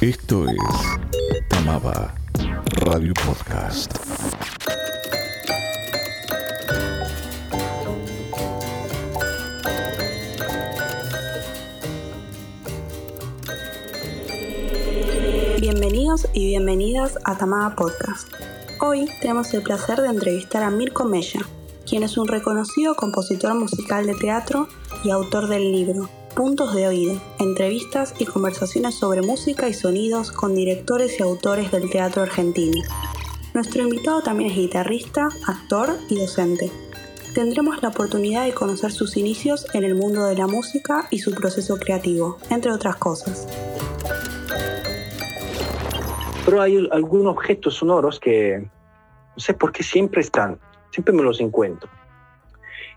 Esto es Tamaba Radio Podcast. Bienvenidos y bienvenidas a Tamaba Podcast. Hoy tenemos el placer de entrevistar a Mirko Mella, quien es un reconocido compositor musical de teatro y autor del libro Puntos de Oído, entrevistas y conversaciones sobre música y sonidos con directores y autores del teatro argentino. Nuestro invitado también es guitarrista, actor y docente. Tendremos la oportunidad de conocer sus inicios en el mundo de la música y su proceso creativo, entre otras cosas. Pero hay algunos objetos sonoros que no sé por qué siempre están, siempre me los encuentro.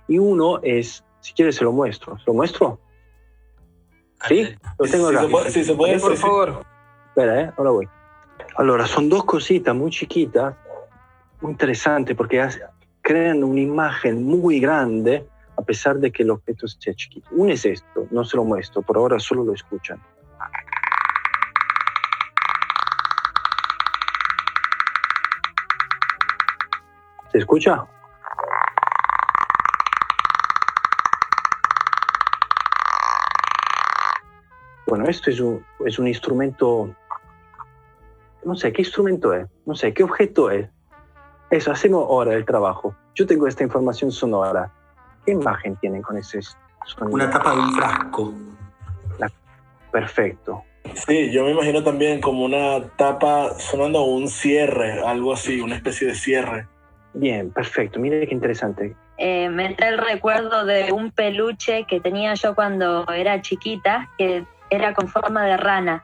Y uno es, si quieres se lo muestro, ¿se lo muestro? ¿Sí? Lo tengo acá. Si se puede, por favor. Espera, ¿eh? Ahora voy. Allora, son dos cositas muy chiquitas, muy interesantes, porque hace- crean una imagen muy grande a pesar de que el objeto sea chiquito. Uno es esto, no se lo muestro, por ahora solo lo escuchan. ¿Se escucha? Bueno, esto es un, es un instrumento, no sé, ¿qué instrumento es? No sé, ¿qué objeto es? Eso, hacemos ahora el trabajo. Yo tengo esta información sonora. ¿Qué imagen tienen con ese sonido? Una tapa de un frasco. Perfecto. Sí, yo me imagino también como una tapa sonando un cierre, algo así, una especie de cierre. Bien, perfecto. Mire qué interesante. Eh, me trae el recuerdo de un peluche que tenía yo cuando era chiquita, que era con forma de rana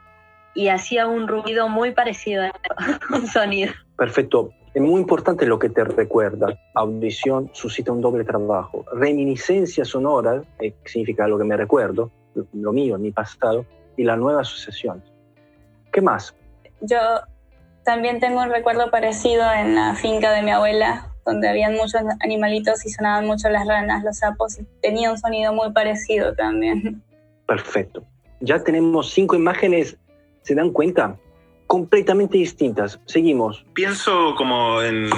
y hacía un ruido muy parecido a un sonido. Perfecto. Es muy importante lo que te recuerda. Audición suscita un doble trabajo. Reminiscencia sonora, eh, que significa lo que me recuerdo, lo- lo mío, mi pasado, y la nueva asociación. ¿Qué más? Yo también tengo un recuerdo parecido en la finca de mi abuela, donde habían muchos animalitos y sonaban mucho las ranas, los sapos, y tenía un sonido muy parecido también. Perfecto. Ya tenemos cinco imágenes, ¿se dan cuenta? Completamente distintas. Seguimos. Pienso como en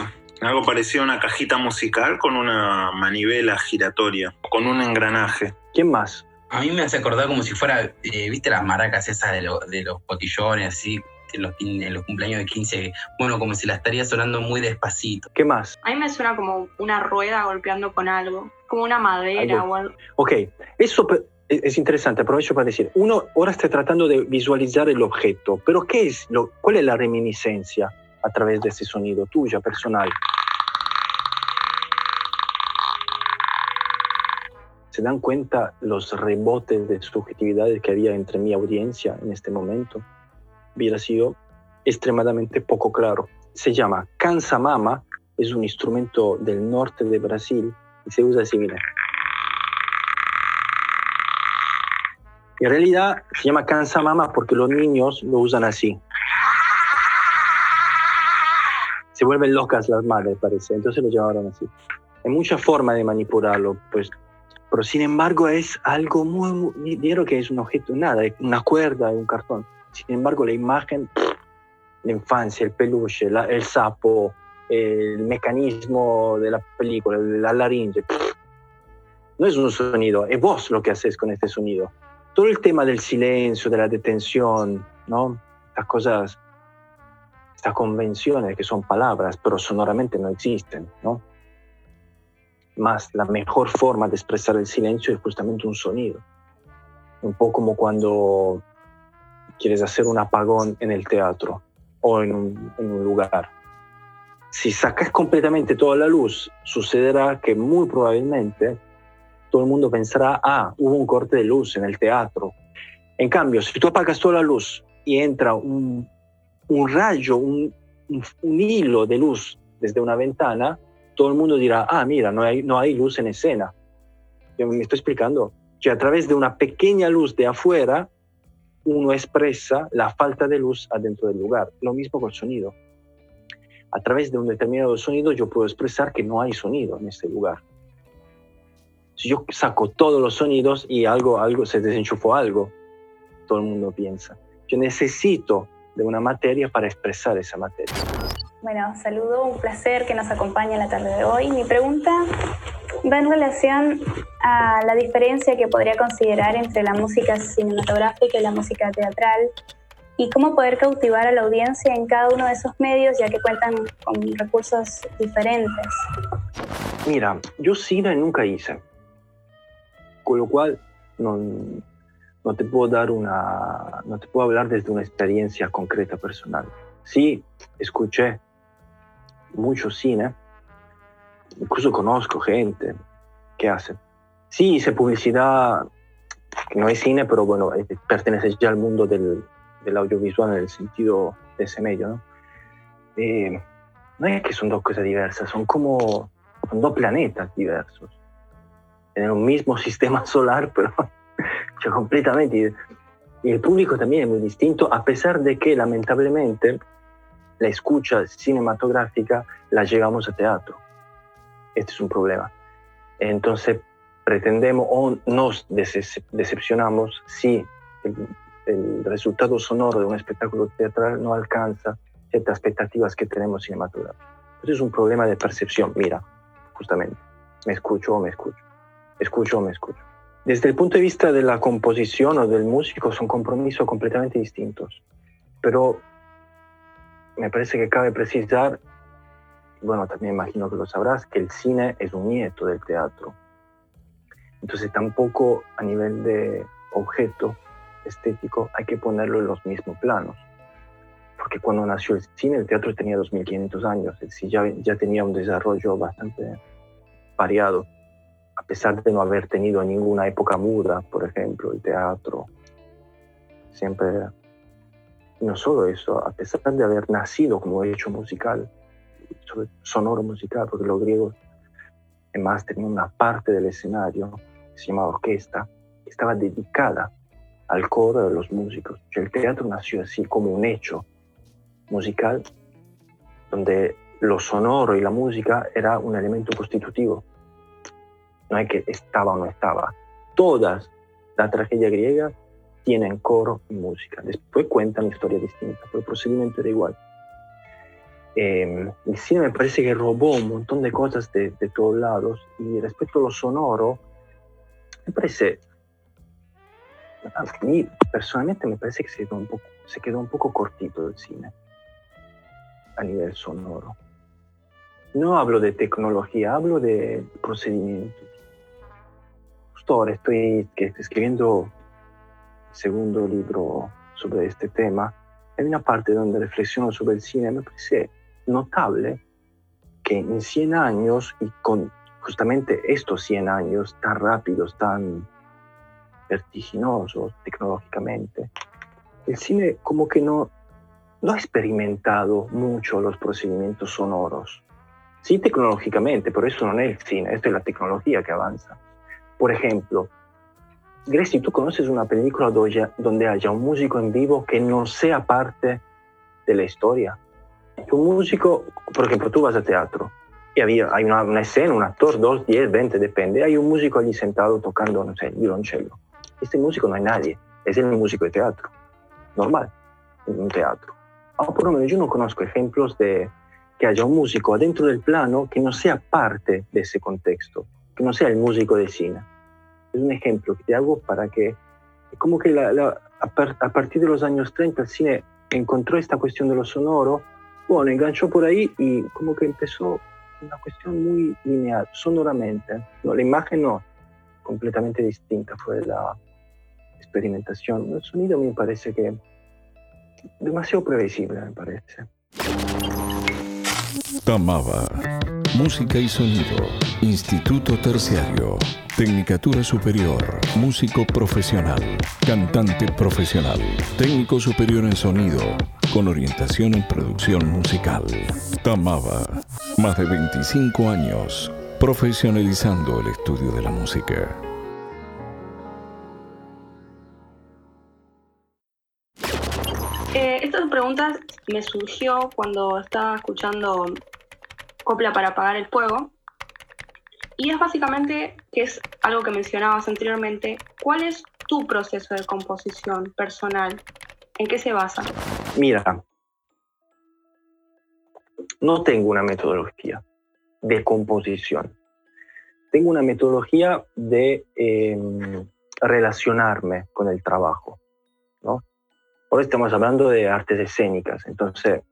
algo parecido a una cajita musical con una manivela giratoria, con un engranaje. ¿Quién más? A mí me hace acordar como si fuera, eh, ¿viste las maracas esas de, lo- de los botillones, así, en los, quin- en los cumpleaños de 15? Bueno, como si la estaría sonando muy despacito. ¿Qué más? A mí me suena como una rueda golpeando con algo, como una madera Algo. o algo. Ok, eso es es interesante, aprovecho para decir, uno ahora está tratando de visualizar el objeto, pero ¿qué es lo, ¿cuál es la reminiscencia a través de ese sonido tuya, personal? ¿Se dan cuenta los rebotes de subjetividades que había entre mi audiencia en este momento? Hubiera sido extremadamente poco claro. Se llama cansamama, es un instrumento del norte de Brasil y se usa así, mira. En realidad se llama cansamama porque los niños lo usan así. Se vuelven locas las madres, parece. Entonces lo llamaron así. Hay muchas formas de manipularlo, pues. Pero sin embargo es algo muy, muy... Vieron que es un objeto, nada, una cuerda, un cartón. Sin embargo la imagen, la infancia, el peluche, la- el sapo, el mecanismo de la película, la laringe, no es un sonido, es vos lo que haces con este sonido todo el tema del silencio, de la detención, ¿no? Estas cosas, estas convenciones que son palabras, pero sonoramente no existen, ¿no? Más la mejor forma de expresar el silencio es justamente un sonido. Un poco como cuando quieres hacer un apagón en el teatro o en un, en un lugar. Si sacas completamente toda la luz, sucederá que muy probablemente todo el mundo pensará, ah, hubo un corte de luz en el teatro. En cambio, si tú apagas toda la luz y entra un, un rayo, un, un- hilo de luz desde una ventana, todo el mundo dirá, ah, mira, no hay, no hay luz en escena. Yo me estoy explicando. Que a través de una pequeña luz de afuera, uno expresa la falta de luz adentro del lugar. Lo mismo con el sonido. A través de un determinado sonido yo puedo expresar que no hay sonido en este lugar. Si yo saco todos los sonidos y algo, algo se desenchufó algo, todo el mundo piensa. Yo necesito de una materia para expresar esa materia. Bueno, saludo, un placer que nos acompañe en la tarde de hoy. Mi pregunta va en relación a la diferencia que podría considerar entre la música cinematográfica y la música teatral y cómo poder cautivar a la audiencia en cada uno de esos medios ya que cuentan con recursos diferentes. Mira, yo cine nunca hice, con lo cual no, no te puedo dar una, no te puedo hablar desde una experiencia concreta personal. Sí, escuché mucho cine, incluso conozco gente que hace. Sí, hice publicidad, no es cine, pero bueno, eh, pertenece ya al mundo del, del audiovisual en el sentido de ese medio, ¿no? Eh, no es que son dos cosas diversas, son como son dos planetas diversos. En un mismo sistema solar, pero yo completamente. Y el público también es muy distinto, a pesar de que lamentablemente la escucha cinematográfica la llegamos a teatro. Este es un problema. Entonces, pretendemos o nos decepcionamos si el, el, resultado sonoro de un espectáculo teatral no alcanza ciertas expectativas que tenemos cinematográficas. Eso es un problema de percepción. Mira, justamente, me escucho o me escucho, escucho me escucho. Desde el punto de vista de la composición o del músico son compromisos completamente distintos. Pero me parece que cabe precisar, bueno, también imagino que lo sabrás, que el cine es un nieto del teatro. Entonces tampoco a nivel de objeto estético hay que ponerlo en los mismos planos. Porque cuando nació el cine, el teatro tenía 2500 años, el cine ya, ya tenía un desarrollo bastante variado, pesar de no haber tenido ninguna época muda, por ejemplo, el teatro. Siempre no solo eso, a pesar de haber nacido como hecho musical, sonoro musical, porque los griegos además tenían una parte del escenario que se llamaba orquesta, que estaba dedicada al coro de los músicos. el teatro nació así como un hecho musical donde lo sonoro y la música era un elemento constitutivo. No hay que estaba o no estaba. Todas las tragedias griegas tienen coro y música. Después cuentan historias distintas, pero el procedimiento era igual. El cine me parece que robó un montón de cosas de, de todos lados y respecto a lo sonoro, me parece, personalmente me parece que se quedó un poco, se quedó un poco cortito el cine a nivel sonoro. No hablo de tecnología, hablo de procedimientos. Ahora estoy escribiendo segundo libro sobre este tema, hay una parte donde reflexiono sobre el cine, me parece notable que en 100 años y con justamente estos 100 años tan rápidos, tan vertiginosos tecnológicamente, el cine como que no, no ha experimentado mucho los procedimientos sonoros. Sí tecnológicamente, pero eso no es el cine, esto es la tecnología que avanza. Por ejemplo, Gracie, ¿tú conoces una película donde haya un músico en vivo que no sea parte de la historia? Un músico, por ejemplo, tú vas a teatro y había, hay una, una escena, un actor, dos, diez, veinte, depende. Hay un músico allí sentado tocando, no sé, el violoncello. Este músico no hay nadie, es el músico de teatro, normal, en un teatro. O por lo menos yo no conozco ejemplos de que haya un músico adentro del plano que no sea parte de ese contexto, que no sea el músico de cine es un ejemplo que te hago para que, como que la, la, a, par, a, partir de los años 30 el cine encontró esta cuestión de lo sonoro, bueno, enganchó por ahí y como que empezó una cuestión muy lineal, sonoramente. No, la imagen no, completamente distinta fue la experimentación. El sonido me parece que demasiado previsible, me parece. Tamaba, música y sonido, Instituto Terciario. Tecnicatura Superior, músico profesional, cantante profesional, técnico superior en sonido, con orientación en producción musical. Tamaba, más de 25 años, profesionalizando el estudio de la música. Eh, esta pregunta me surgió cuando estaba escuchando Copla para apagar el fuego y es básicamente, que es algo que mencionabas anteriormente, ¿cuál es tu proceso de composición personal? ¿En qué se basa? Mira, no tengo una metodología de composición. Tengo una metodología de em, relacionarme con el trabajo. ¿no? Hoy estamos hablando de artes escénicas, entonces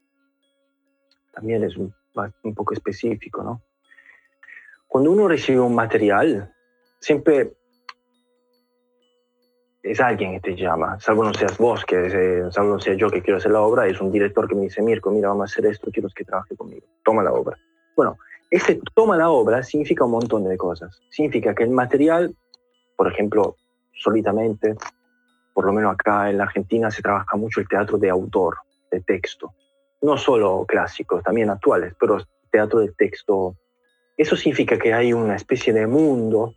también es un, un poco específico. ¿no? Cuando uno recibe un material, siempre es alguien que te llama, salvo no seas vos, que eh, salvo no sea yo que quiero hacer la obra, es un director que me dice, Mirko, mira, vamos a hacer esto, quiero que trabaje conmigo, toma la obra. Bueno, ese toma la obra significa un montón de cosas. Significa que el material, por ejemplo, solitamente, por lo menos acá en la Argentina se trabaja mucho el teatro de autor, de texto. No solo clásicos, también actuales, pero teatro de texto. Eso significa que hay una especie de mundo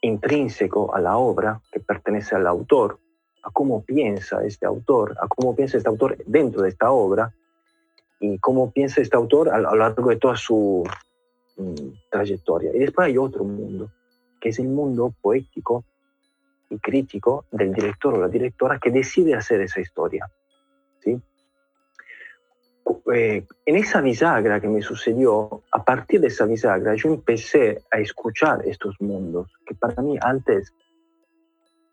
intrínseco a la obra que pertenece al autor, a cómo piensa este autor, a cómo piensa este autor dentro de esta obra y cómo piensa este autor a lo largo de toda su mm, trayectoria. Y después hay otro mundo, que es el mundo poético y crítico del director o la directora que decide hacer esa historia. ¿sí? Eh, en esa bisagra que me sucedió, a partir de esa bisagra, yo empecé a escuchar estos mundos que para mí antes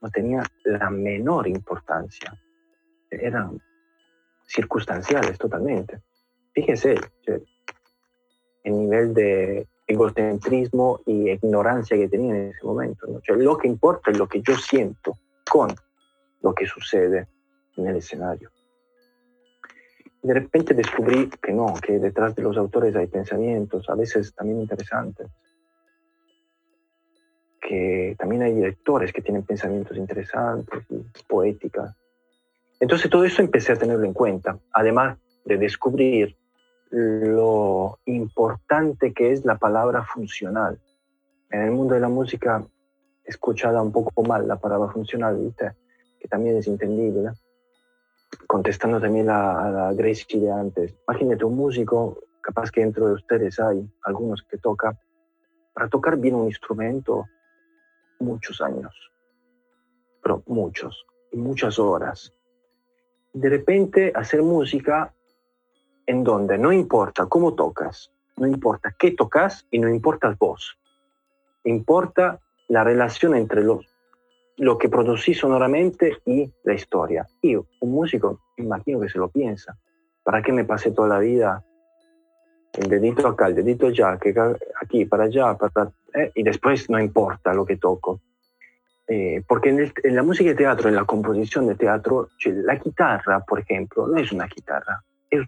no tenían la menor importancia. Eran circunstanciales totalmente. Fíjense el nivel de egocentrismo y ignorancia que tenía en ese momento. lo que importa es lo que yo siento con lo que sucede en el escenario de repente descubrí que no, que detrás de los autores hay pensamientos, a veces también interesantes, que también hay directores que tienen pensamientos interesantes poéticas. Entonces todo eso empecé a tenerlo en cuenta, además de descubrir lo importante que es la palabra funcional. En el mundo de la música, escuchada un poco mal la palabra funcional, ¿viste? que también es entendible contestando también a, la Gracie de antes, imagínate un músico, capaz que dentro de ustedes hay algunos que toca, para tocar bien un instrumento, muchos años, pero muchos, y muchas horas. De repente hacer música en donde no importa cómo tocas, no importa qué tocas y no importa vos, importa la relación entre los lo que producí sonoramente y la historia. Y un músico, imagino que se lo piensa. ¿Para qué me pasé toda la vida el dedito acá, el dedito allá, que aquí, para allá, para, eh? y después no importa lo que toco? Eh, porque en, la música de teatro, en la composición de teatro, la guitarra, por ejemplo, no es una guitarra, es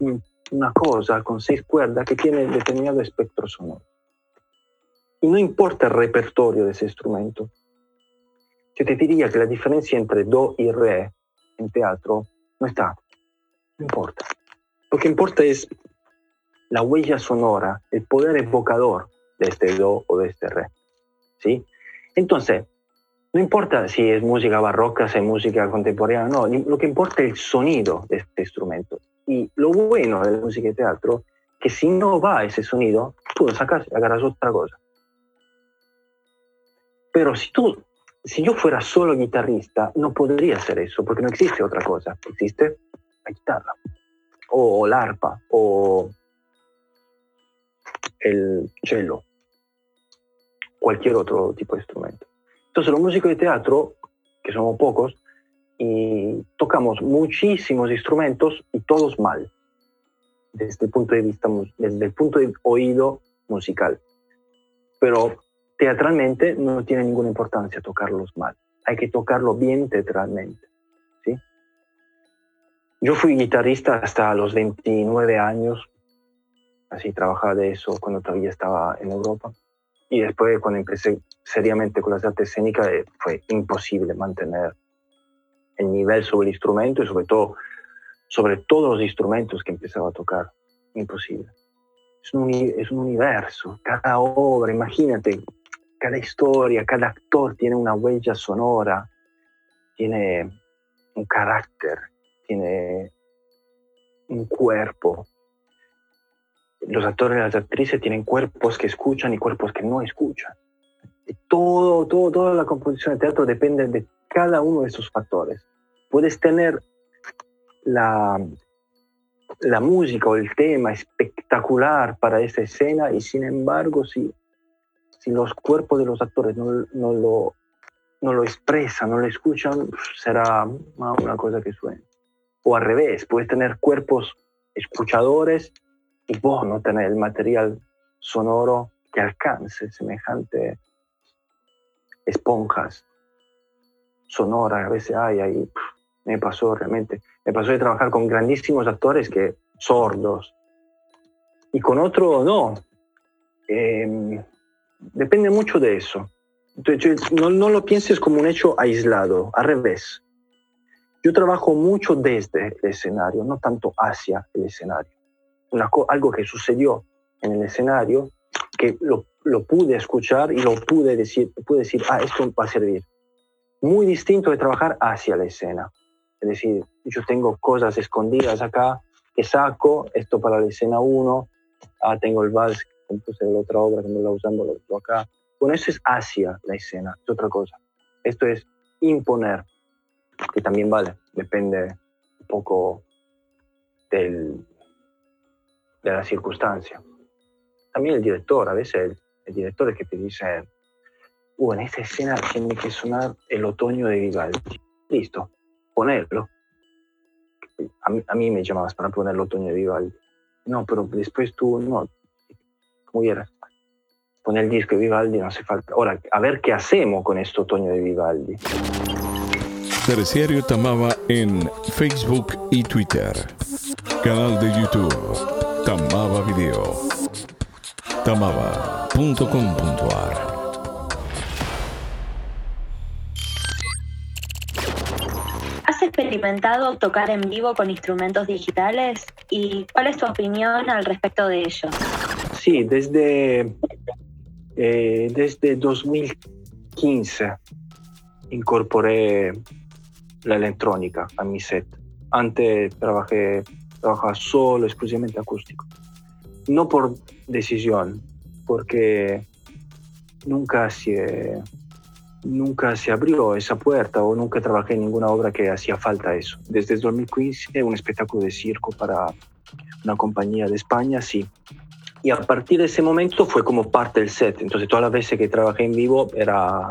una cosa con seis cuerdas que tiene determinado espectro sonoro. Y no importa el repertorio de ese instrumento, yo te diría que la diferencia entre do y re en teatro no está. No importa. Lo que importa es la huella sonora, el poder evocador de este do o de este re. ¿Sí? Entonces, no importa si es música barroca, si es música contemporánea, no, lo que importa es el sonido de este instrumento. Y lo bueno de la música de teatro, que si no va ese sonido, tú lo sacas y agarras otra cosa. Pero si tú si yo fuera solo guitarrista, no podría hacer eso, porque no existe otra cosa. Existe la guitarra, o, la arpa, o el cello, cualquier otro tipo de instrumento. Entonces los músicos de teatro, que somos pocos, y tocamos muchísimos instrumentos y todos mal, desde el punto de vista, desde el punto de oído musical. Pero teatralmente no tiene ninguna importancia tocarlos mal. Hay que tocarlo bien teatralmente. ¿sí? Yo fui guitarrista hasta los 29 años, así trabajaba de eso cuando todavía estaba en Europa. Y después cuando empecé seriamente con las artes escénicas eh, fue imposible mantener el nivel sobre el instrumento y sobre todo sobre todos los instrumentos que empezaba a tocar. Imposible. Es un, es un universo, cada obra, imagínate, cada historia, cada actor tiene una huella sonora, tiene un carácter, tiene un cuerpo. Los actores y las actrices tienen cuerpos que escuchan y cuerpos que no escuchan. todo, todo, toda la composición de teatro depende de cada uno de esos factores. Puedes tener la, la música o el tema espectacular para esa escena y sin embargo si, si los cuerpos de los actores no, no, lo, no lo expresan, no lo escuchan, será una cosa que suena. O al revés, puedes tener cuerpos escuchadores y vos no tener el material sonoro que alcance semejante esponjas sonoras, a veces hay ahí, me pasó realmente, me pasó de trabajar con grandísimos actores que sordos y con otros no. Em, depende mucho de eso. Entonces, no, no, lo pienses como un hecho aislado, al revés. Yo trabajo mucho desde el escenario, no tanto hacia el escenario. Una, algo que sucedió en el escenario que lo, lo, pude escuchar y lo pude decir, pude decir, ah, esto va a servir. Muy distinto de trabajar hacia la escena. Es decir, yo tengo cosas escondidas acá que saco, esto para la escena 1, ah, tengo el vals compuse la otra obra que la usando, lo tengo acá. Bueno, eso es hacia la escena, es otra cosa. Esto es imponer, que también vale, depende un poco del, de la circunstancia también el director, a veces el, director es que te dice, uh, en esta escena tiene que sonar el otoño de Vivaldi. Listo, ponerlo. A mí, me llamabas para poner el otoño de Vivaldi. No, pero después tú, no, como quieras. Poner el disco de Vivaldi no hace falta. Ahora, a ver qué hacemos con este otoño de Vivaldi. Terciario Tamaba en Facebook y Twitter. Canal de YouTube Tamaba Video tamaba.com.ar ¿Has experimentado tocar en vivo con instrumentos digitales? ¿Y cuál es tu opinión al respecto de ello? Sí, desde, eh, desde 2015 incorporé la electrónica a mi set. Antes trabajé, trabajaba solo, exclusivamente acústico no por decisión, porque nunca se, nunca se abrió esa puerta o nunca trabajé en ninguna obra que hacía falta eso. Desde el 2015, un espectáculo de circo para una compañía de España, sí. Y a partir de ese momento fue como parte del set. Entonces, todas las veces que trabajé en vivo era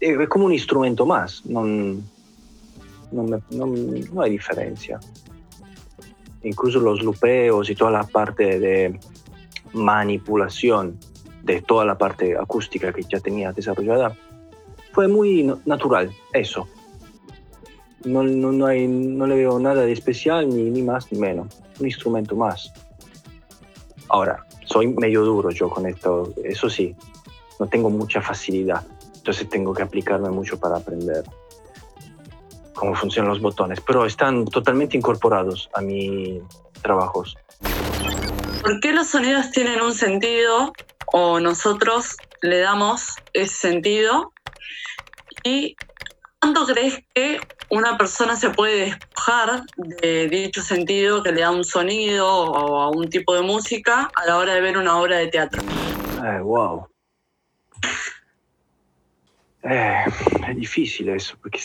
eh, como un instrumento más. No, no, no hay diferencia incluso los lupeos y toda la parte de manipulación de toda la parte acústica que ya tenía desarrollada, fue muy natural eso. No, no, no, hay, no le veo nada de especial, ni, ni más ni menos. Un instrumento más. Ahora, soy medio duro yo con esto, eso sí, no tengo mucha facilidad, entonces tengo que aplicarme mucho para aprender cómo funcionan los botones, pero están totalmente incorporados a mis trabajos. ¿Por qué los sonidos tienen un sentido o nosotros le damos ese sentido? ¿Y cuánto crees que una persona se puede despojar de dicho sentido que le da un sonido o a un tipo de música a la hora de ver una obra de teatro? wow. Eh, es difícil eso, porque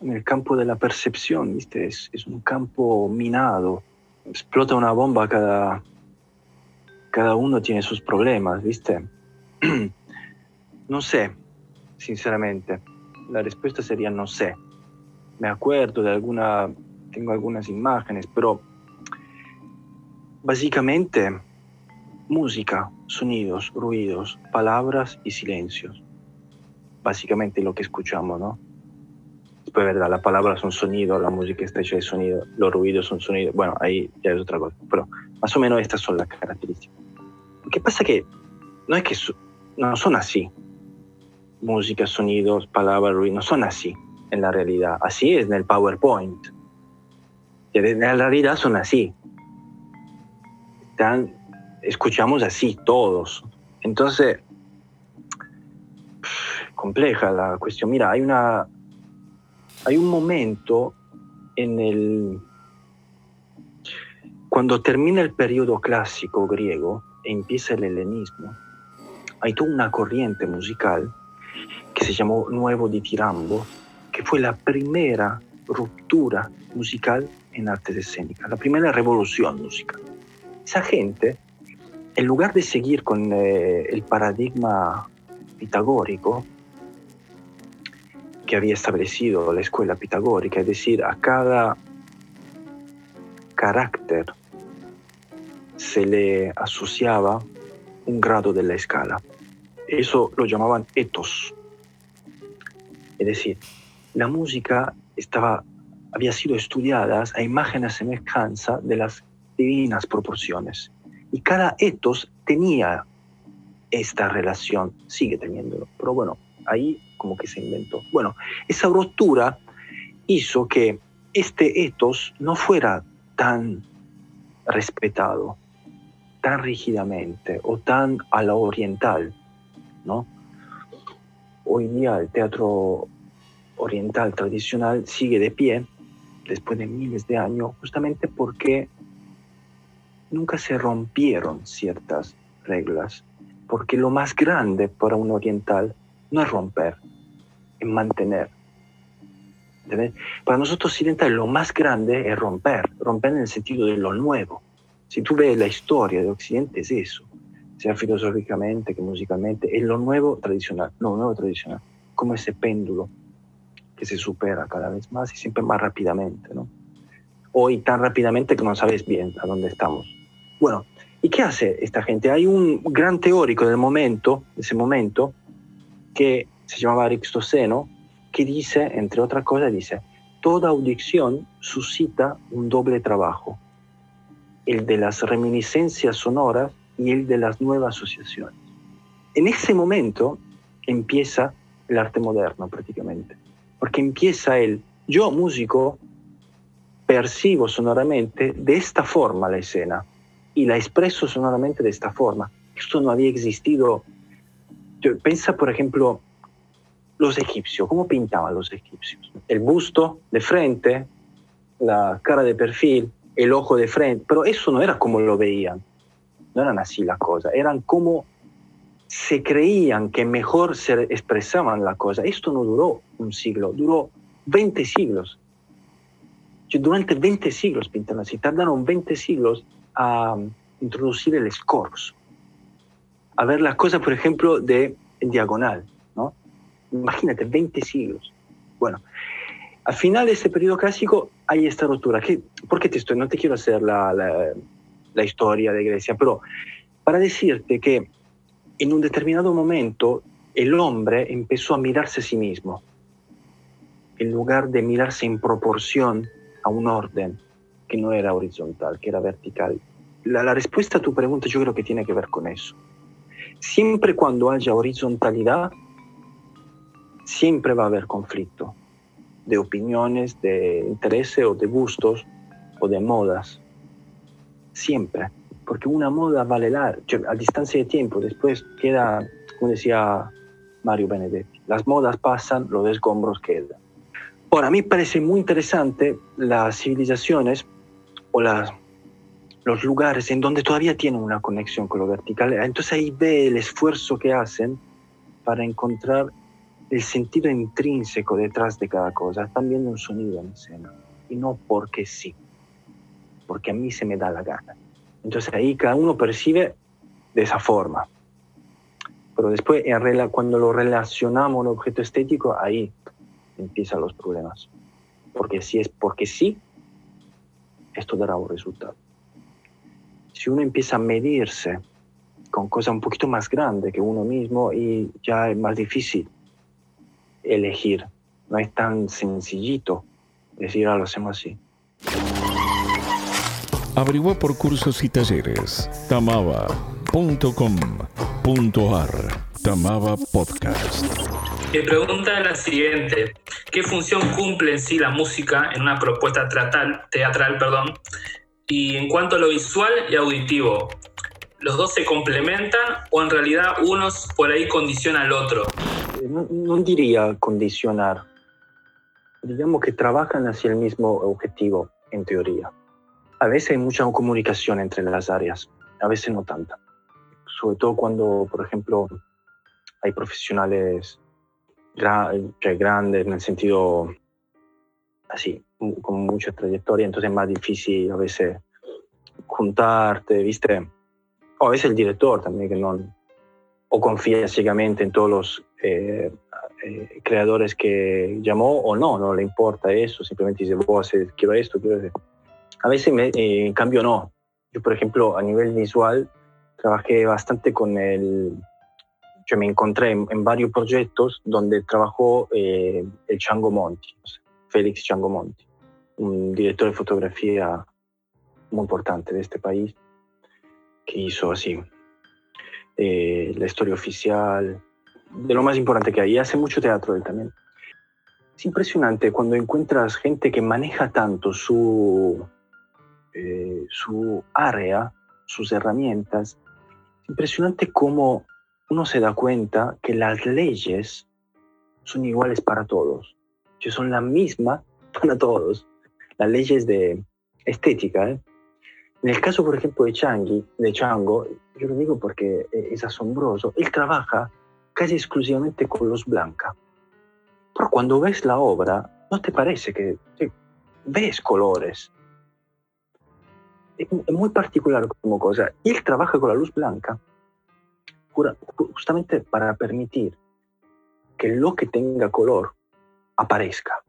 en el campo de la percepción, ¿viste? Es, es, un campo minado. Explota una bomba cada... Cada uno tiene sus problemas, ¿viste? no sé, sinceramente. La respuesta sería no sé. Me acuerdo de alguna... Tengo algunas imágenes, pero... Básicamente, música, sonidos, ruidos, palabras y silencios. Básicamente lo que escuchamos, ¿no? pues verdad, la palabra es un sonido, la música está hecha de sonido, los ruidos son sonidos, bueno, ahí ya es otra cosa, pero más o menos estas son las características. Lo que pasa que no es que no son así. Música, sonidos, palabras, no son así en la realidad. Así es en el PowerPoint. En la realidad son así. Están, escuchamos así todos. Entonces, compleja la cuestión. Mira, hay una hay un momento en el... Cuando termina el periodo clásico griego e empieza el helenismo, hay toda una corriente musical se llamó Nuevo di Tirambo, que fue la primera ruptura musical en artes escénicas, la primera revolución musical. Esa gente, en lugar de seguir con eh, el paradigma pitagórico que había establecido la escuela pitagórica, es decir, a cada carácter se le asociaba un grado de la escala. Eso lo llamaban etos. Es decir, la música estaba, había sido estudiada a imagen y semejanza de las divinas proporciones. Y cada etos tenía esta relación, sigue teniéndolo, pero bueno, ahí como que se inventó. Bueno, esa ruptura hizo que este etos no fuera tan respetado, tan rígidamente o tan a la oriental, ¿no? Hoy día el teatro oriental tradicional sigue de pie después de miles de años justamente porque nunca se rompieron ciertas reglas, porque lo más grande para un oriental no es romper, es mantener. Para nosotros occidentales lo más grande es romper, romper en el sentido de lo nuevo. Si tú ves la historia de Occidente es eso, sea filosóficamente que musicalmente, es lo nuevo tradicional, lo nuevo tradicional, como ese péndulo que se supera cada vez más y siempre más rápidamente, ¿no? Hoy tan rápidamente que no sabes bien a dónde estamos. Bueno, ¿y qué hace esta gente? Hay un gran teórico del momento, de ese momento, que se llamaba Aristoceno, que dice, entre otras cosas, dice, toda audición suscita un doble trabajo, el de las reminiscencias sonoras y el de las nuevas asociaciones. En ese momento empieza el arte moderno prácticamente, porque empieza el yo músico percibo sonoramente de esta forma la escena y la expreso sonoramente de esta forma. Esto no había existido. Pensa, por ejemplo, los egipcios, ¿cómo pintaban los egipcios? El busto de frente, la cara de perfil, el ojo de frente, pero eso no era como lo veían, no eran así las cosas, eran como se creían que mejor se expresaban las cosas. Esto no duró un siglo, duró 20 siglos. Durante 20 siglos pintaron así, tardaron 20 siglos a introducir el escorzo, a ver las cosas, por ejemplo, de en diagonal. Imagínate, 20 siglos. Bueno, al final de ese periodo clásico hay esta ruptura. ¿Qué, ¿Por qué te estoy? No te quiero hacer la, la, historia de Grecia, pero para decirte que en un determinado momento el hombre empezó a mirarse a sí mismo, en lugar de mirarse en proporción a un orden que no era horizontal, que era vertical. La, respuesta a tu pregunta yo creo que tiene que ver con eso. Siempre cuando haya horizontalidad, siempre va a haber conflicto de opiniones, de intereses o de gustos o de modas. Siempre. Porque una moda vale la, a distancia de tiempo, después queda, como decía Mario Benedetti, las modas pasan, los escombros quedan. Ahora, a mí parece muy interesante las civilizaciones o las, los lugares en donde todavía tienen una conexión con lo vertical. Entonces ahí ve el esfuerzo que hacen para encontrar el sentido intrínseco detrás de cada cosa. Están viendo un sonido en escena y no porque sí, porque a mí se me da la gana. Entonces ahí cada uno percibe de esa forma. Pero después, en cuando lo relacionamos a un objeto estético, ahí empiezan los problemas. Porque si es porque sí, esto dará un resultado. Si uno empieza a medirse con cosas un poquito más grandes que uno mismo, y ya es más difícil elegir. No es tan sencillito decir, ah, lo hacemos así. Averigua por cursos y talleres. tamaba.com.ar Tamaba Podcast. Mi pregunta es la siguiente. ¿Qué función cumple en sí la música en una propuesta teatral, teatral perdón, y en cuanto a lo visual y auditivo? ¿Los dos se complementan o en realidad uno por ahí condiciona al otro? no, diría condicionar, digamos que trabajan hacia el mismo objetivo, en teoría. A veces hay mucha comunicación entre las áreas, a veces no tanta. Sobre todo cuando, por ejemplo, hay profesionales grandes en el sentido así, con mucha trayectoria, entonces es más difícil a veces juntarte, ¿viste? O a veces el director también, que no, o confía ciegamente en todos los eh, eh, creadores que llamó o no, no le importa eso, simplemente dice, vos quiero esto, quiero esto. A veces, me, eh, en cambio, no. Yo, por ejemplo, a nivel visual, trabajé bastante con el... Yo me encontré en, varios proyectos donde trabajó el Chango Monti, Félix Chango Monti, un director de fotografía muy importante de este país, que hizo así eh, la historia oficial, de lo más importante que hay. Y hace mucho teatro él también. Es impresionante cuando encuentras gente que maneja tanto su, eh, su área, sus herramientas. Es impresionante cómo uno se da cuenta que las leyes son iguales para todos, que son la misma para todos. Las leyes de estética, ¿eh? En el caso, por ejemplo, de, Changi, de Chango, yo lo digo porque es asombroso, él trabaja casi exclusivamente con luz blanca. Pero cuando ves la obra, no te parece que, ves colores. Es muy particular como cosa. Él trabaja con la luz blanca justamente para permitir que lo que tenga color aparezca.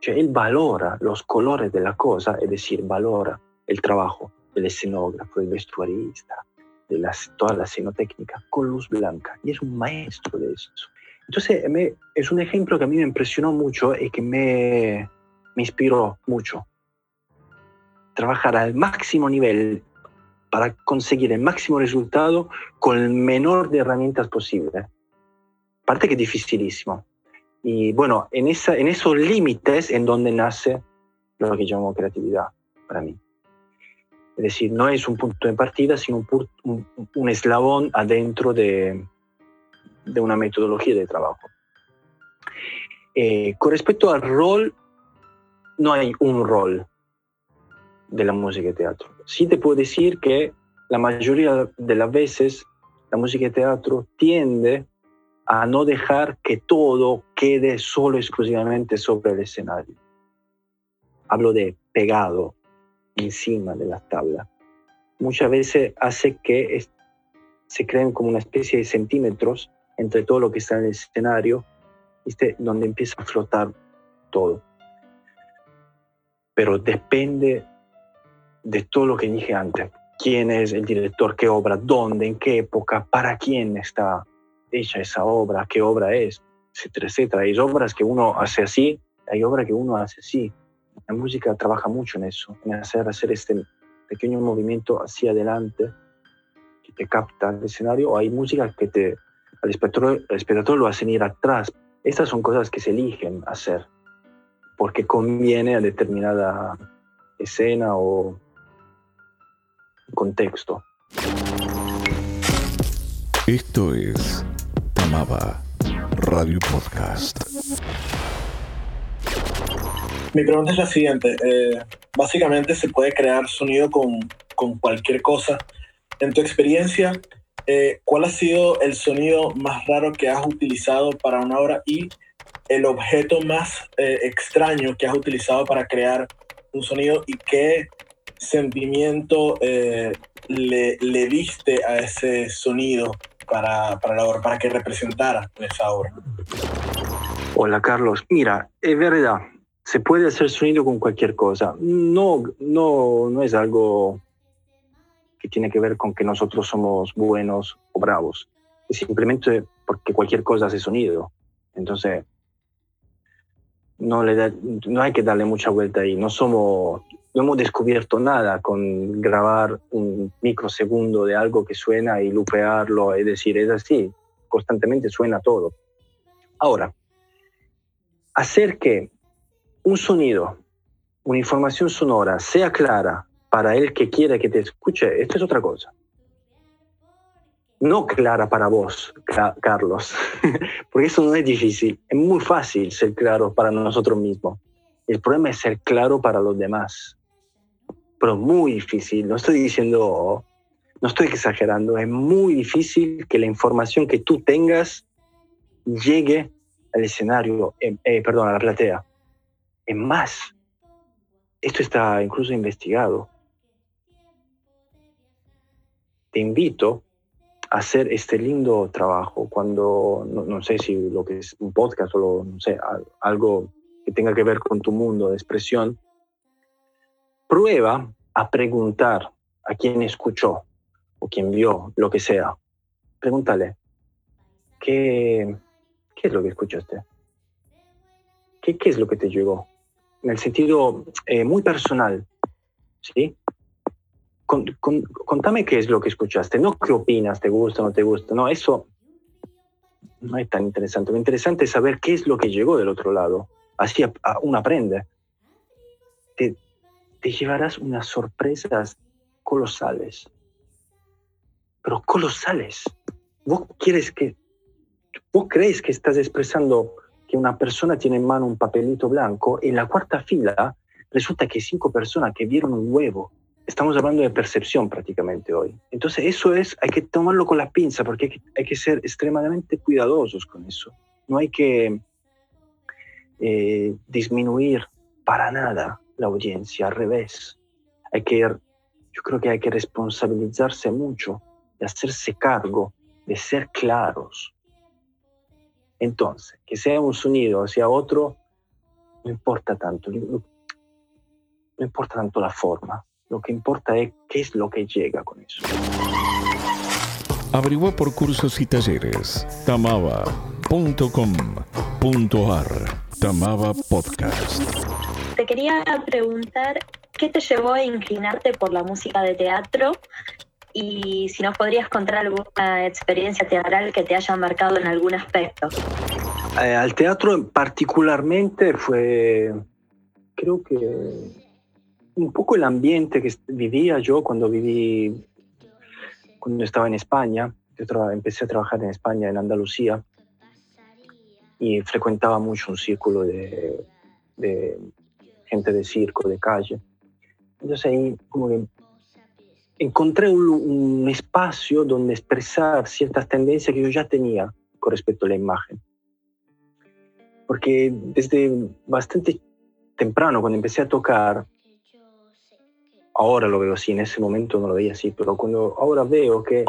Cioè, él valora los colores de la cosa, es decir, valora el trabajo del escenógrafo, del vestuarista, de toda la escenotécnica con luz blanca. Y es un maestro de eso. Entonces, me, es un ejemplo que a mí me impresionó mucho y que me, me inspiró mucho. Trabajar al máximo nivel para conseguir el máximo resultado con el menor de herramientas posible. Parte que es dificilísimo. Y bueno, en, esa, en esos límites en donde nace lo que llamo creatividad para mí. Es decir, no es un punto de partida, sino un, eslabón adentro de, de, una metodología de trabajo. Eh, con respecto al rol, no hay un rol de la música de teatro. Sí te puedo decir que la mayoría de las veces la música de teatro tiende a no dejar que todo quede solo exclusivamente sobre el escenario. Hablo de pegado, encima de las tablas. Muchas veces hace que se creen como una especie de centímetros entre todo lo que está en el escenario, ¿viste? donde empieza a flotar todo. Pero depende de todo lo que dije antes. ¿Quién es el director? ¿Qué obra? ¿Dónde? ¿En qué época? ¿Para quién está hecha esa obra? ¿Qué obra es? Etcétera, etcétera. Hay obras que uno hace así, hay obras que uno hace así. La música trabaja mucho en eso, en hacer, hacer este pequeño movimiento hacia adelante que te capta el escenario, o hay música que te, al espectador, espectador lo hacen ir atrás. Estas son cosas que se eligen hacer porque conviene a determinada escena o contexto. Esto es Tamaba Radio Podcast. Mi pregunta es la siguiente. Eh, básicamente se puede crear sonido con, con, cualquier cosa. En tu experiencia, eh, ¿cuál ha sido el sonido más raro que has utilizado para una obra y el objeto más eh, extraño que has utilizado para crear un sonido y qué sentimiento le, le, diste a ese sonido para, para la obra, para que representara esa obra? Hola Carlos, mira, es verdad, se puede hacer sonido con cualquier cosa. No, no, no es algo que tiene que ver con que nosotros somos buenos o bravos. Es simplemente porque cualquier cosa hace sonido. Entonces, no, le no hay que darle mucha vuelta ahí. No somos, no hemos descubierto nada con grabar un microsegundo de algo que suena y lupearlo, es decir, es así. Constantemente suena todo. Ahora, hacer que un sonido, una información sonora sea clara para el que quiera que te escuche, esto es otra cosa. No clara para vos, Carlos, porque eso no es difícil. Es muy fácil ser claro para nosotros mismos. El problema es ser claro para los demás. Pero muy difícil. No estoy diciendo, no estoy exagerando. Es muy difícil que la información que tú tengas llegue al escenario, eh, eh, perdón, a la platea. Es más, esto está incluso investigado. Te invito a hacer este lindo trabajo cuando, no, sé si lo que es un podcast o no sé, algo que tenga que ver con tu mundo de expresión, prueba a preguntar a quien escuchó o quien vio, lo que sea. Pregúntale, ¿qué, qué es lo que escuchaste? ¿Qué, ¿Qué es lo que te llegó? En el sentido eh, muy personal, ¿sí? contame qué es lo que escuchaste, no qué opinas, te gusta o no te gusta, no, eso no es tan interesante. Lo interesante es saber qué es lo que llegó del otro lado. Así uno aprende. Te, te llevarás unas sorpresas colosales. Pero colosales. Vos quieres que, vos crees que estás expresando que una persona tiene en mano un papelito blanco y en la cuarta fila resulta que cinco personas que vieron un huevo. Estamos hablando de percepción prácticamente hoy. Entonces eso es, hay que tomarlo con la pinza porque hay que, ser extremadamente cuidadosos con eso. No hay que eh, disminuir para nada la audiencia, al revés. Hay que, yo creo que hay que responsabilizarse mucho de hacerse cargo, de ser claros. Entonces, que sea un sonido o sea otro, no importa tanto, no importa tanto la forma, lo que importa es qué es lo que llega con eso. Averigua por cursos y talleres. tamaba.com.ar Tamaba Podcast. Te quería preguntar qué te llevó a inclinarte por la música de teatro y si nos podrías contar alguna experiencia teatral que te haya marcado en algún aspecto. Eh, al teatro particularmente fue, creo que un poco el ambiente que vivía yo cuando viví, cuando estaba en España. Empecé a trabajar en España, en Andalucía, y frecuentaba mucho un círculo de gente de circo, de calle. Entonces ahí como que encontré un, un, espacio donde expresar ciertas tendencias que yo ya tenía con respecto a la imagen. Porque desde bastante temprano, cuando empecé a tocar, ahora lo veo así, en ese momento no lo veía así, pero cuando ahora veo que,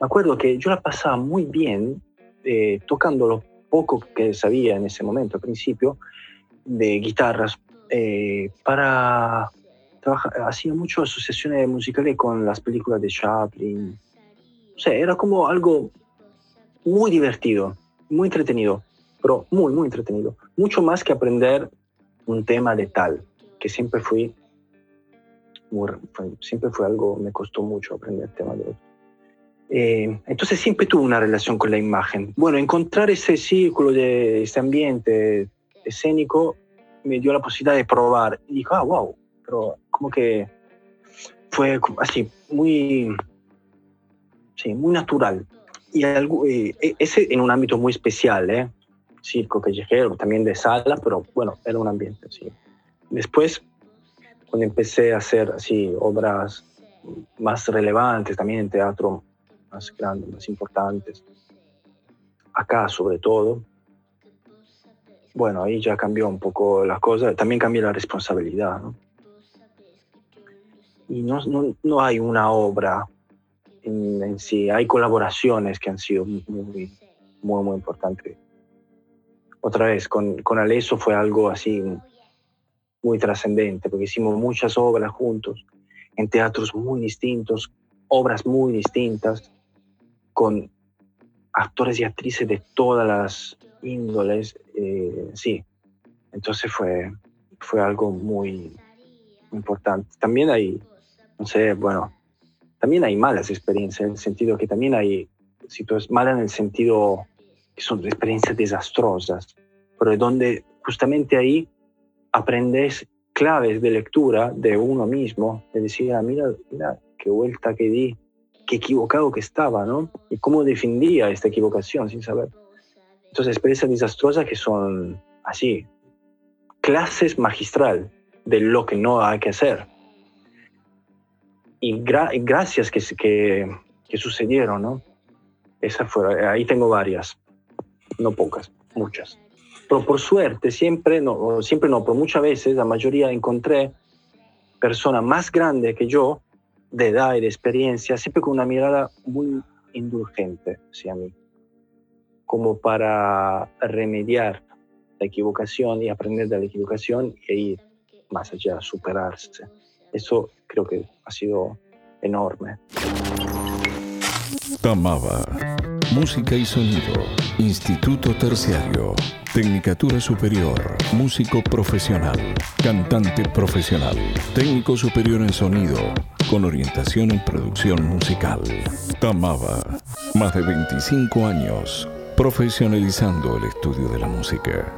me acuerdo que yo la pasaba muy bien eh, tocando lo poco que sabía en ese momento, al principio, de guitarras, eh, para trabajar, hacía muchas asociaciones musicales con las películas de Chaplin. O sea, era como algo muy divertido, muy entretenido, pero muy, muy entretenido. Mucho más que aprender un tema de tal, que siempre fui, siempre fue algo, me costó mucho aprender el tema de otro. Eh, entonces siempre tuve una relación con la imagen. Bueno, encontrar ese círculo, de ese ambiente escénico, me dio la posibilidad de probar. Y dije, ah, wow, pero como que fue así, muy, sí, muy natural. Y algo, eh, e, ese en un ámbito muy especial, ¿eh? circo callejero, también de sala, pero bueno, era un ambiente así. Después, cuando empecé a hacer así obras más relevantes, también en teatro más grandes, más importantes, acá sobre todo, bueno, ahí ya cambió un poco las cosas, también cambió la responsabilidad, ¿no? Y no, no, no hay una obra en, sí, hay colaboraciones que han sido muy, muy, muy, muy importantes. Otra vez, con, con Aleso fue algo así muy trascendente, porque hicimos muchas obras juntos, en teatros muy distintos, obras muy distintas, con actores y actrices de todas las índoles, eh, sí. Entonces fue, fue algo muy importante. También hay, no sé, bueno, también hay malas experiencias, en el sentido que también hay situaciones malas en el sentido que son experiencias desastrosas, pero donde justamente ahí aprendes claves de lectura de uno mismo, de decir, ah, mira, mira qué vuelta que di, qué equivocado que estaba, ¿no? Y cómo defendía esta equivocación sin saber. Entonces, experiencias desastrosas que son así, clases magistral de lo que no hay que hacer. Y gracias que, que, que, sucedieron, ¿no? Esa fue, ahí tengo varias, no pocas, muchas. pero por suerte siempre, no, siempre no, pero muchas veces, la mayoría encontré personas más grandes que yo, de edad y de experiencia, siempre con una mirada muy indulgente hacia mí, como para remediar la equivocación y aprender de la equivocación e ir más allá, superarse. Eso creo que ha sido enorme. Tamaba. Música y sonido. Instituto Terciario. Tecnicatura Superior. Músico profesional. Cantante profesional. Técnico superior en sonido. Con orientación en producción musical. Tamaba. Más de 25 años. Profesionalizando el estudio de la música.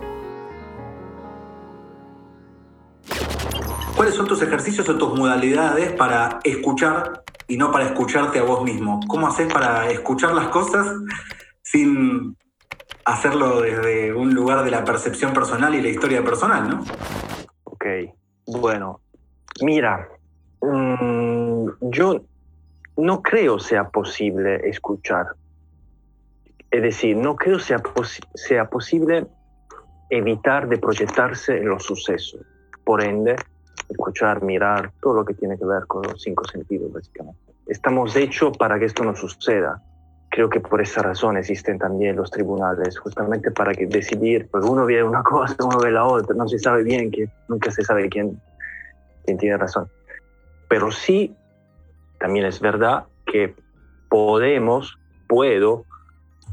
¿Cuáles son tus ejercicios o tus modalidades para escuchar y no para escucharte a vos mismo? ¿Cómo haces para escuchar las cosas sin hacerlo desde un lugar de la percepción personal y la historia personal, no? Ok, bueno, mira, mm, yo no creo sea posible escuchar. Es decir, no creo sea, sea posible evitar de proyectarse en los sucesos. Por ende, escuchar, mirar, todo lo que tiene que ver con los cinco sentidos, básicamente. Estamos hechos para que esto no suceda. Creo que por esa razón existen también los tribunales, justamente para que decidir, pues uno ve una cosa, uno ve la otra, no se sabe bien, que nunca se sabe quién, quién tiene razón. Pero sí, también es verdad que podemos, puedo,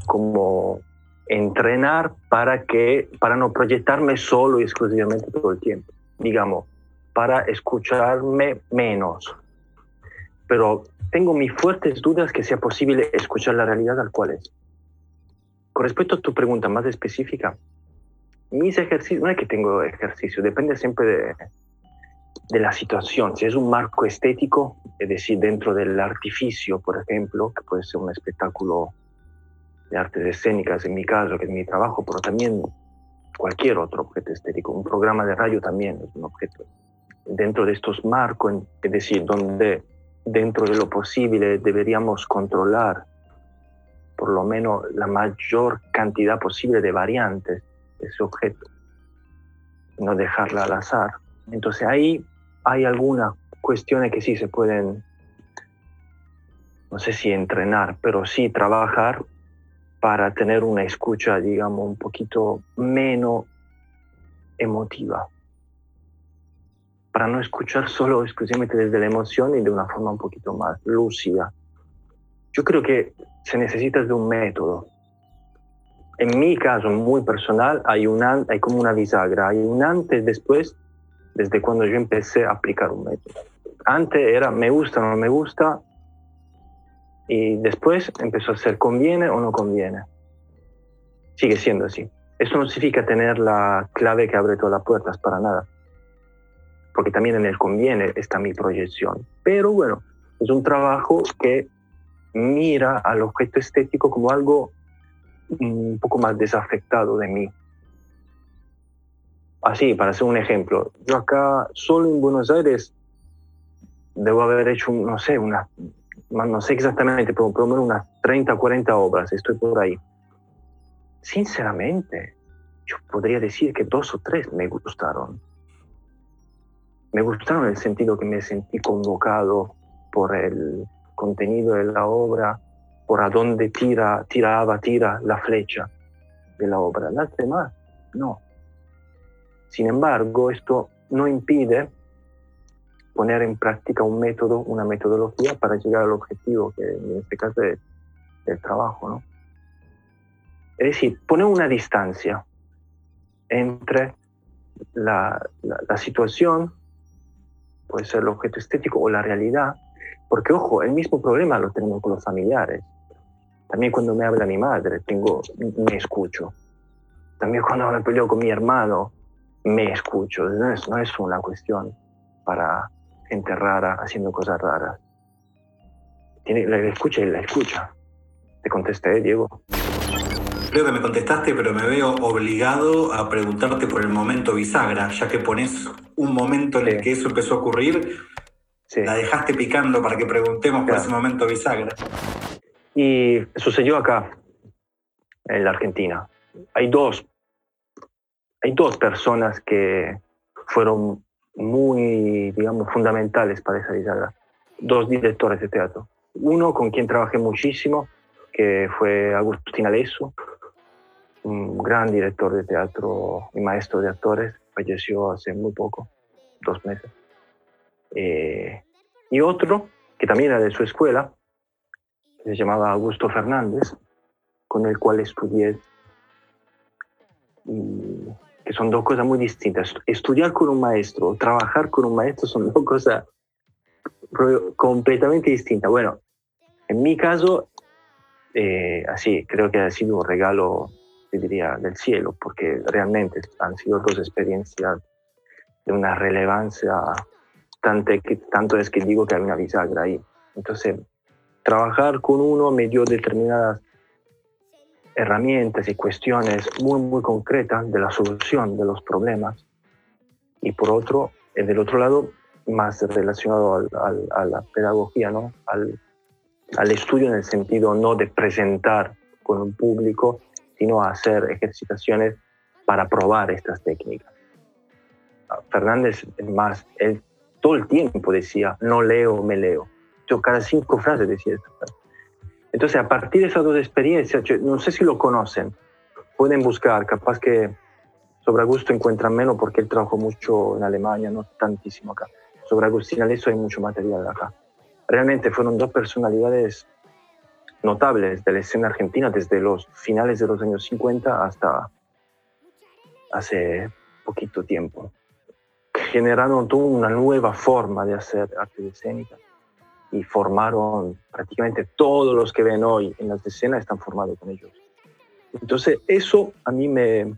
como entrenar para que para no proyectarme solo y exclusivamente todo el tiempo. Digamos, para escucharme menos. Pero tengo mis fuertes dudas que sea posible escuchar la realidad tal cual es. Con respecto a tu pregunta más específica, mis ejercicios, no es que tengo ejercicio, depende siempre de, de la situación. Si es un marco estético, es decir, dentro del artificio, por ejemplo, que puede ser un espectáculo de artes escénicas, en mi caso, que es mi trabajo, pero también cualquier otro objeto estético. Un programa de radio también es un objeto dentro de estos marcos, es decir, donde dentro de lo posible deberíamos controlar por lo menos la mayor cantidad posible de variantes de ese objeto, no dejarla al azar. Entonces ahí hay algunas cuestiones que sí se pueden, no sé si entrenar, pero sí trabajar para tener una escucha, digamos, un poquito menos emotiva para no escuchar solo exclusivamente desde la emoción y de una forma un poquito más lúcida. Yo creo que se necesita de un método. En mi caso muy personal hay, una, hay como una bisagra, hay un antes después desde cuando yo empecé a aplicar un método. Antes era me gusta no me gusta y después empezó a ser conviene o no conviene. Sigue siendo así. Eso no significa tener la clave que abre todas las puertas para nada porque también en el conviene está mi proyección. Pero bueno, es un trabajo que mira al objeto estético como algo un poco más desafectado de mí. Así, para hacer un ejemplo, yo acá solo en Buenos Aires debo haber hecho, no sé, una, no sé exactamente, pero por lo menos unas 30, 40 obras, estoy por ahí. Sinceramente, yo podría decir que dos o tres me gustaron me gustaron en el sentido que me sentí convocado por el contenido de la obra, por a dónde tira, tiraba, tira la flecha de la obra. Las demás, no. Sin embargo, esto no impide poner en práctica un método, una metodología para llegar al objetivo, que en este caso es el trabajo, ¿no? Es decir, poner una distancia entre la, la situación puede ser el objeto estético o la realidad, porque ojo, el mismo problema lo tenemos con los familiares. También cuando me habla mi madre, tengo, me escucho. También cuando me peleo con mi hermano, me escucho. No es, no es una cuestión para gente rara haciendo cosas raras. Tiene, la escucha y la escucha. Te contesté, Diego. Creo que me contestaste, pero me veo obligado a preguntarte por el momento bisagra, ya que pones un momento en el que eso empezó a ocurrir. La dejaste picando para que preguntemos por ese momento bisagra. Y sucedió acá, en la Argentina. Hay dos hay dos personas que fueron muy, digamos, fundamentales para esa bisagra. Dos directores de teatro. Uno con quien trabajé muchísimo, que fue Agustín Alesso, un gran director de teatro y maestro de actores, falleció hace muy poco, dos meses. Eh, y otro, que también era de su escuela, se llamaba Augusto Fernández, con el cual estudié, que son dos cosas muy distintas. Estudiar con un maestro, trabajar con un maestro son dos cosas completamente distintas. Bueno, en mi caso, eh, así, creo que ha sido un regalo, te diría, del cielo, porque realmente han sido dos experiencias de una relevancia, tanto, tanto es que digo que hay una bisagra ahí. Entonces, trabajar con uno me dio determinadas herramientas y cuestiones muy, muy concretas de la solución de los problemas. Y por otro, eh, del otro lado, más relacionado al, a la pedagogía, ¿no? Al, al, estudio en el sentido no de presentar con un público, sino hacer ejercitaciones para probar estas técnicas. Fernández, más, él todo el tiempo decía, no leo, me leo. Yo cada cinco frases decía esto. Entonces, a partir de esas dos experiencias, no sé si lo conocen, pueden buscar, capaz que sobre Augusto encuentran menos porque él trabajó mucho en Alemania, no tantísimo acá. Sobre Agustín Alesso hay mucho material acá. Realmente fueron dos personalidades notables de la escena argentina desde los finales de los años 50 hasta hace poquito tiempo. Generaron toda una nueva forma de hacer arte escénica y formaron prácticamente todos los que ven hoy en las escenas están formados con ellos. Entonces, eso a mí me...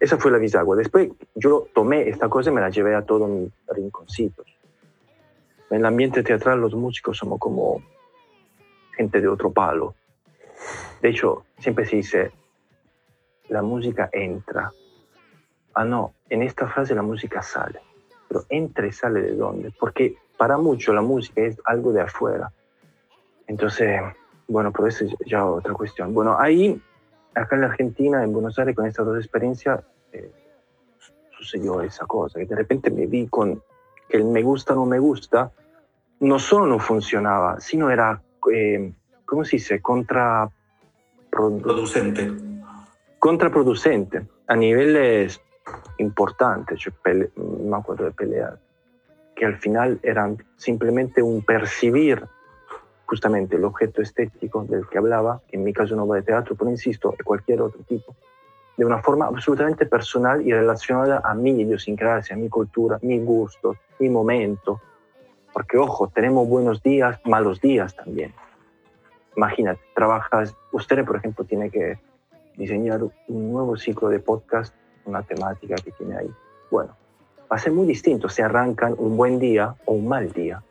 Esa fue la bisagua. Después yo tomé esta cosa y me la llevé a todos mis rinconcitos. En el ambiente teatral los músicos somos como gente de otro palo. De hecho, siempre se dice, la música entra. Ah, no, en esta frase la música sale. Pero entra y sale de dónde? Porque para mucho la música es algo de afuera. Entonces, bueno, por eso ya otra cuestión. Bueno, ahí, acá en la Argentina, en Buenos Aires, con estas dos experiencias, eh, sucedió esa cosa, que de repente me vi con que el me gusta no me gusta, no solo no funcionaba, sino era, eh, ¿cómo se dice? Contraproducente. Contraproducente, a niveles importantes. Yo me acuerdo de pelear que al final eran simplemente un percibir justamente el objeto estético del que hablaba, que en mi caso no va de teatro, pero insisto, de cualquier otro tipo, de una forma absolutamente personal y relacionada a mi idiosincrasia, a mi cultura, mi gusto, mi momento. Porque, ojo, tenemos buenos días, malos días también. Imagínate, trabajas, usted, por ejemplo, tiene que diseñar un nuevo ciclo de podcast, una temática que tiene ahí. Bueno, va a ser muy distinto si arrancan un buen día o un mal día,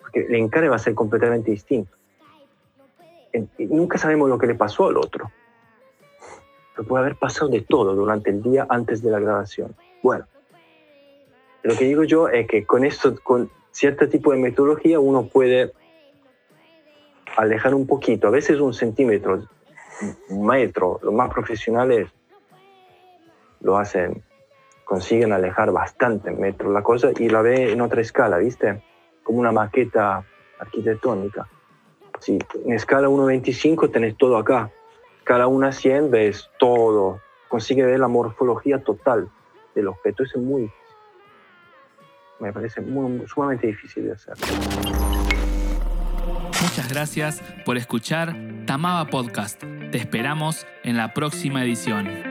porque el encare va a ser completamente distinto. nunca sabemos lo que le pasó al otro. Pero puede haber pasado de todo durante el día antes de la grabación. Bueno, lo que digo yo es que con esto, con cierto tipo de metodología, uno puede alejar un poquito, a veces un centímetro, un metro. Los más profesionales lo hacen consiguen alejar bastante metros la cosa y la ve en otra escala, ¿viste? Como una maqueta arquitectónica. Si en escala 1.25 tenés todo acá, escala 1.100 ves todo, consigue ver la morfología total del objeto. Eso es muy, me parece sumamente difícil de hacer. Muchas gracias por escuchar Tamaba Podcast. Te esperamos en la próxima edición.